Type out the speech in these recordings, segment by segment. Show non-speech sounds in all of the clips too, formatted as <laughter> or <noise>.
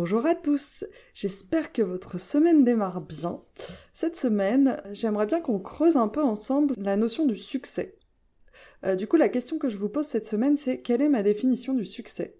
Bonjour à tous, j'espère que votre semaine démarre bien. Cette semaine, j'aimerais bien qu'on creuse un peu ensemble la notion du succès. Euh, du coup, la question que je vous pose cette semaine, c'est quelle est ma définition du succès?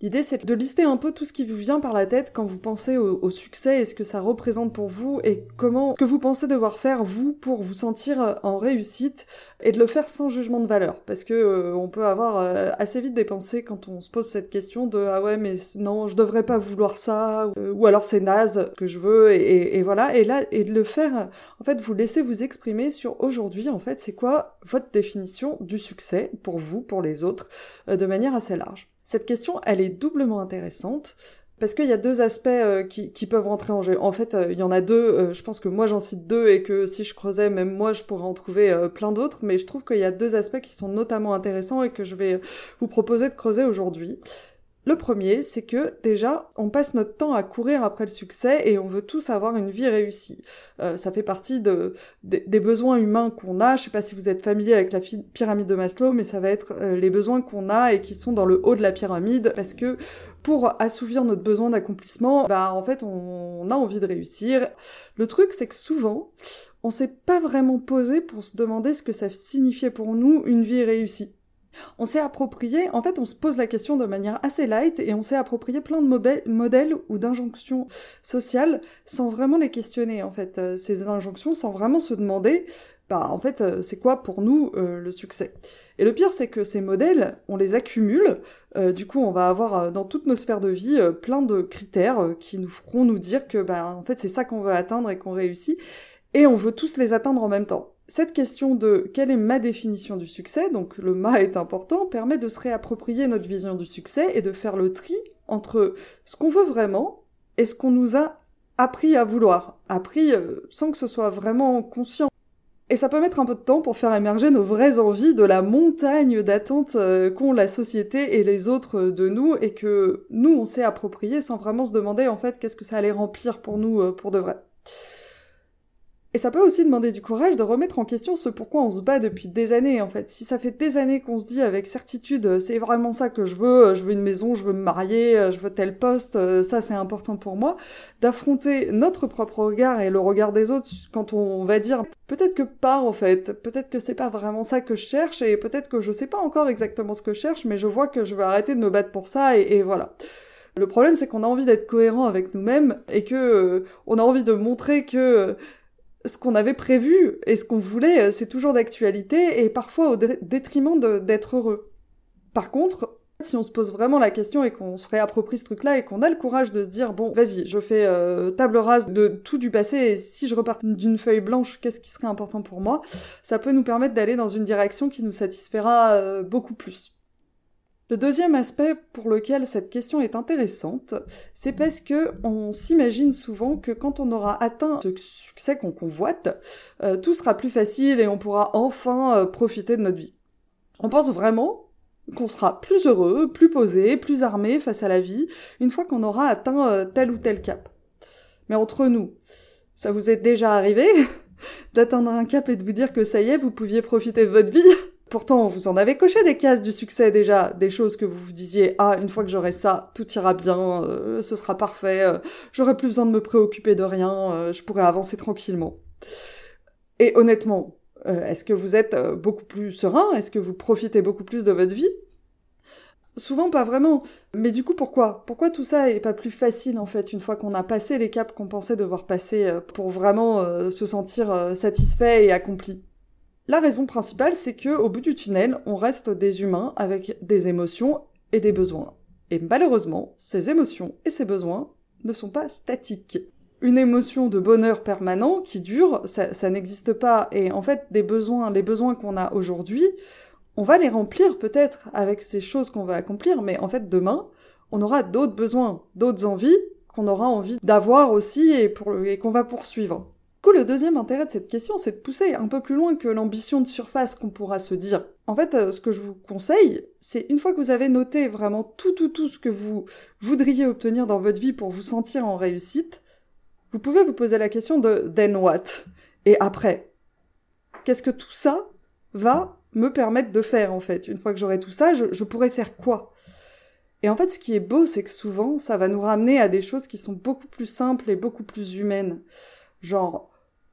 L'idée, c'est de lister un peu tout ce qui vous vient par la tête quand vous pensez au, succès et ce que ça représente pour vous et comment que vous pensez devoir faire vous pour vous sentir euh, en réussite et de le faire sans jugement de valeur parce que euh, on peut avoir euh, assez vite des pensées quand on se pose cette question de ah ouais mais non je devrais pas vouloir ça ou, alors c'est naze que je veux et, et, voilà et là et de le faire en fait vous laissez vous exprimer sur aujourd'hui en fait c'est quoi votre définition du succès pour vous pour les autres de manière assez large? Cette question, elle est doublement intéressante parce qu'il y a deux aspects euh, qui, peuvent rentrer en jeu. En fait, euh, il y en a deux. Euh, je pense que moi j'en cite deux et que si je creusais, même moi, je pourrais en trouver plein d'autres. Mais je trouve qu'il y a deux aspects qui sont notamment intéressants et que je vais vous proposer de creuser aujourd'hui. Le premier, c'est que déjà, on passe notre temps à courir après le succès et on veut tous avoir une vie réussie. Euh, ça fait partie de, des besoins humains qu'on a. Je sais pas si vous êtes familier avec la pyramide de Maslow, mais ça va être euh, les besoins qu'on a et qui sont dans le haut de la pyramide parce que pour assouvir notre besoin d'accomplissement, bah en fait, on, a envie de réussir. Le truc, c'est que souvent, on s'est pas vraiment posé pour se demander ce que ça signifiait pour nous une vie réussie. On s'est approprié, en fait, on se pose la question de manière assez light et on s'est approprié plein de modèles ou d'injonctions sociales sans vraiment les questionner, en fait, euh, ces injonctions, sans vraiment se demander, bah, en fait, euh, c'est quoi pour nous euh, le succès. Et le pire, c'est que ces modèles, on les accumule, du coup, on va avoir dans toutes nos sphères de vie plein de critères qui nous feront nous dire que, bah, en fait, c'est ça qu'on veut atteindre et qu'on réussit, et on veut tous les atteindre en même temps cette question de quelle est ma définition du succès, donc le ma est important, permet de se réapproprier notre vision du succès et de faire le tri entre ce qu'on veut vraiment et ce qu'on nous a appris à vouloir, appris euh, sans que ce soit vraiment conscient. Et ça peut mettre un peu de temps pour faire émerger nos vraies envies de la montagne d'attentes euh, qu'ont la société et les autres de nous et que nous on s'est approprié sans vraiment se demander en fait qu'est-ce que ça allait remplir pour nous euh, pour de vrai. Et ça peut aussi demander du courage de remettre en question ce pourquoi on se bat depuis des années, en fait. Si ça fait des années qu'on se dit avec certitude, euh, c'est vraiment ça que je veux, euh, je veux une maison, je veux me marier, euh, je veux tel poste, ça c'est important pour moi, d'affronter notre propre regard et le regard des autres quand on va dire peut-être que pas en fait, peut-être que c'est pas vraiment ça que je cherche et peut-être que je sais pas encore exactement ce que je cherche, mais je vois que je vais arrêter de me battre pour ça et, et voilà. Le problème, c'est qu'on a envie d'être cohérent avec nous-mêmes et que on a envie de montrer que ce qu'on avait prévu et ce qu'on voulait, euh, c'est toujours d'actualité et parfois au détriment d'être heureux. Par contre, si on se pose vraiment la question et qu'on se réapproprie ce truc-là et qu'on a le courage de se dire bon, vas-y, je fais euh, table rase de tout du passé et si je repars d'une feuille blanche, qu'est-ce qui serait important pour moi? Ça peut nous permettre d'aller dans une direction qui nous satisfera euh, beaucoup plus. Le deuxième aspect pour lequel cette question est intéressante, c'est parce que on s'imagine souvent que quand on aura atteint ce succès qu'on convoite, euh, tout sera plus facile et on pourra enfin euh, profiter de notre vie. On pense vraiment qu'on sera plus heureux, plus posé, plus armé face à la vie une fois qu'on aura atteint euh, tel ou tel cap. Mais entre nous, ça vous est déjà arrivé <laughs> d'atteindre un cap et de vous dire que ça y est, vous pouviez profiter de votre vie? Pourtant, vous en avez coché des cases du succès déjà, des choses que vous vous disiez ah une fois que j'aurai ça, tout ira bien, euh, ce sera parfait, euh, j'aurai plus besoin de me préoccuper de rien, euh, je pourrai avancer tranquillement. Et honnêtement, est-ce que vous êtes beaucoup plus serein? Est-ce que vous profitez beaucoup plus de votre vie? Souvent pas vraiment. Mais du coup, pourquoi? Pourquoi tout ça est pas plus facile en fait une fois qu'on a passé les caps qu'on pensait devoir passer pour vraiment se sentir satisfait et accompli? La raison principale, c'est que au bout du tunnel, on reste des humains avec des émotions et des besoins. Et malheureusement, ces émotions et ces besoins ne sont pas statiques. Une émotion de bonheur permanent qui dure, ça, ça n'existe pas. Et en fait, des besoins, les besoins qu'on a aujourd'hui, on va les remplir peut-être avec ces choses qu'on va accomplir, mais en fait demain, on aura d'autres besoins, d'autres envies qu'on aura envie d'avoir aussi et, qu'on va poursuivre. Coup, le deuxième intérêt de cette question, c'est de pousser un peu plus loin que l'ambition de surface qu'on pourra se dire. En fait, euh, ce que je vous conseille, c'est une fois que vous avez noté vraiment tout, tout, tout ce que vous voudriez obtenir dans votre vie pour vous sentir en réussite, vous pouvez vous poser la question de then what? Et après? Qu'est-ce que tout ça va me permettre de faire en fait? Une fois que j'aurai tout ça, je, pourrai faire quoi? Et en fait, ce qui est beau, c'est que souvent, ça va nous ramener à des choses qui sont beaucoup plus simples et beaucoup plus humaines. Genre,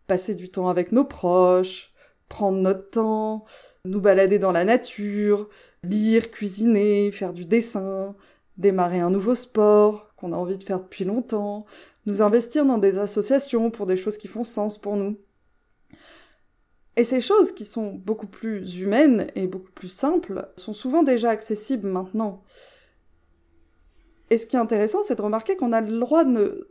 passer du temps avec nos proches, prendre notre temps, nous balader dans la nature, lire, cuisiner, faire du dessin, démarrer un nouveau sport qu'on a envie de faire depuis longtemps, nous investir dans des associations pour des choses qui font sens pour nous. Et ces choses qui sont beaucoup plus humaines et beaucoup plus simples sont souvent déjà accessibles maintenant. Et ce qui est intéressant, c'est de remarquer qu'on a le droit de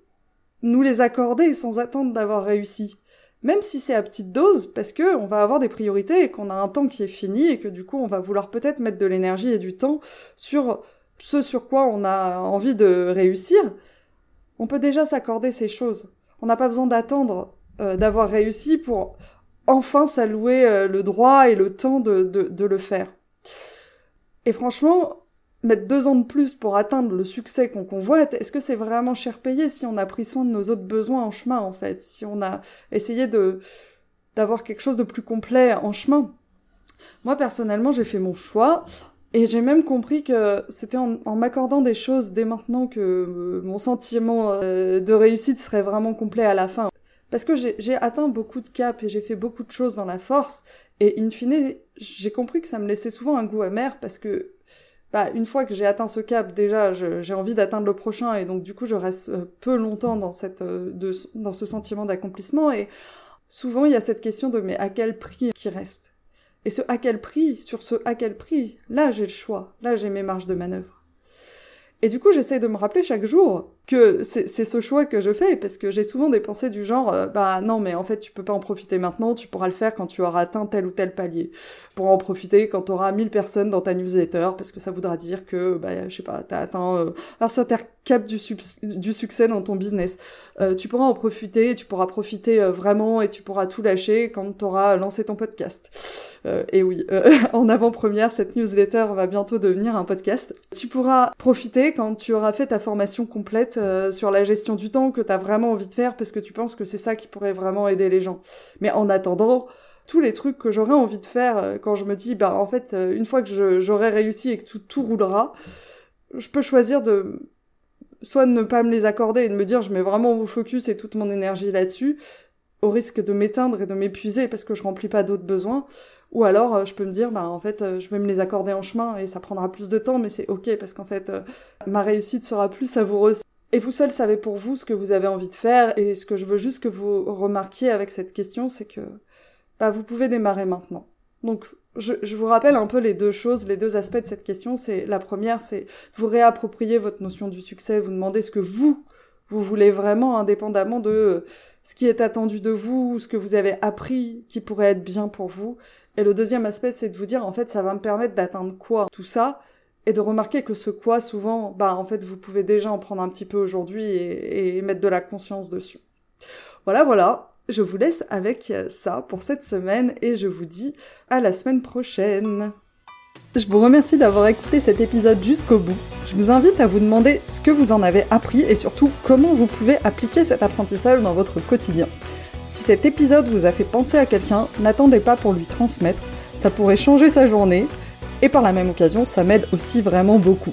nous les accorder sans attendre d'avoir réussi. Même si c'est à petite dose, parce que on va avoir des priorités et qu'on a un temps qui est fini et que du coup on va vouloir peut-être mettre de l'énergie et du temps sur ce sur quoi on a envie de réussir, on peut déjà s'accorder ces choses. On n'a pas besoin d'attendre euh, d'avoir réussi pour enfin s'allouer euh, le droit et le temps de, de, le faire. Et franchement, mettre deux ans de plus pour atteindre le succès qu'on convoite, est-ce que c'est vraiment cher payé si on a pris soin de nos autres besoins en chemin, en fait Si on a essayé de d'avoir quelque chose de plus complet en chemin? Moi, personnellement, j'ai fait mon choix. Et j'ai même compris que c'était en, m'accordant des choses dès maintenant que euh, mon sentiment euh, de réussite serait vraiment complet à la fin. Parce que j'ai atteint beaucoup de caps et j'ai fait beaucoup de choses dans la force. Et in fine, j'ai compris que ça me laissait souvent un goût amer parce que, bah, une fois que j'ai atteint ce cap, déjà, j'ai envie d'atteindre le prochain et donc du coup, je reste euh, peu longtemps dans cette, euh, dans ce sentiment d'accomplissement. Et souvent, il y a cette question de mais à quel prix qui reste? Et ce à quel prix, sur ce à quel prix, là, j'ai le choix. Là, j'ai mes marges de manœuvre. Et du coup, j'essaie de me rappeler chaque jour que c'est ce choix que je fais, parce que j'ai souvent des pensées du genre, euh, bah non, mais en fait, tu peux pas en profiter maintenant, tu pourras le faire quand tu auras atteint tel ou tel palier. Pour en profiter quand tu auras 1000 personnes dans ta newsletter, parce que ça voudra dire que, bah, je sais pas, t'as atteint euh, un cap du, succès dans ton business. Euh, tu pourras en profiter, tu pourras profiter euh, vraiment et tu pourras tout lâcher quand tu auras lancé ton podcast. et oui, <laughs> en avant-première, cette newsletter va bientôt devenir un podcast. Tu pourras profiter quand tu auras fait ta formation complète euh, sur la gestion du temps que tu as vraiment envie de faire parce que tu penses que c'est ça qui pourrait vraiment aider les gens. Mais en attendant, tous les trucs que j'aurais envie de faire euh, quand je me dis, bah en fait, euh, une fois que j'aurai réussi et que tout roulera, je peux choisir de soit de ne pas me les accorder et de me dire je mets vraiment mon focus et toute mon énergie là-dessus, au risque de m'éteindre et de m'épuiser parce que je remplis pas d'autres besoins, ou alors, euh, je peux me dire, bah, en fait, euh, je vais me les accorder en chemin et ça prendra plus de temps, mais c'est ok parce qu'en fait, euh, ma réussite sera plus savoureuse. Et vous seul savez pour vous ce que vous avez envie de faire et ce que je veux juste que vous remarquiez avec cette question, c'est que bah, vous pouvez démarrer maintenant. Donc, je, je, vous rappelle un peu les deux choses, les deux aspects de cette question. C'est la première, c'est vous réapproprier votre notion du succès, vous demandez ce que vous vous voulez vraiment, indépendamment de ce qui est attendu de vous, ce que vous avez appris qui pourrait être bien pour vous. Et le deuxième aspect, c'est de vous dire, en fait, ça va me permettre d'atteindre quoi? Tout ça, et de remarquer que ce quoi, souvent, bah, en fait, vous pouvez déjà en prendre un petit peu aujourd'hui et, et mettre de la conscience dessus. Voilà, voilà. Je vous laisse avec ça pour cette semaine et je vous dis à la semaine prochaine. Je vous remercie d'avoir écouté cet épisode jusqu'au bout. Je vous invite à vous demander ce que vous en avez appris et surtout comment vous pouvez appliquer cet apprentissage dans votre quotidien. Si cet épisode vous a fait penser à quelqu'un, n'attendez pas pour lui transmettre, ça pourrait changer sa journée, et par la même occasion, ça m'aide aussi vraiment beaucoup.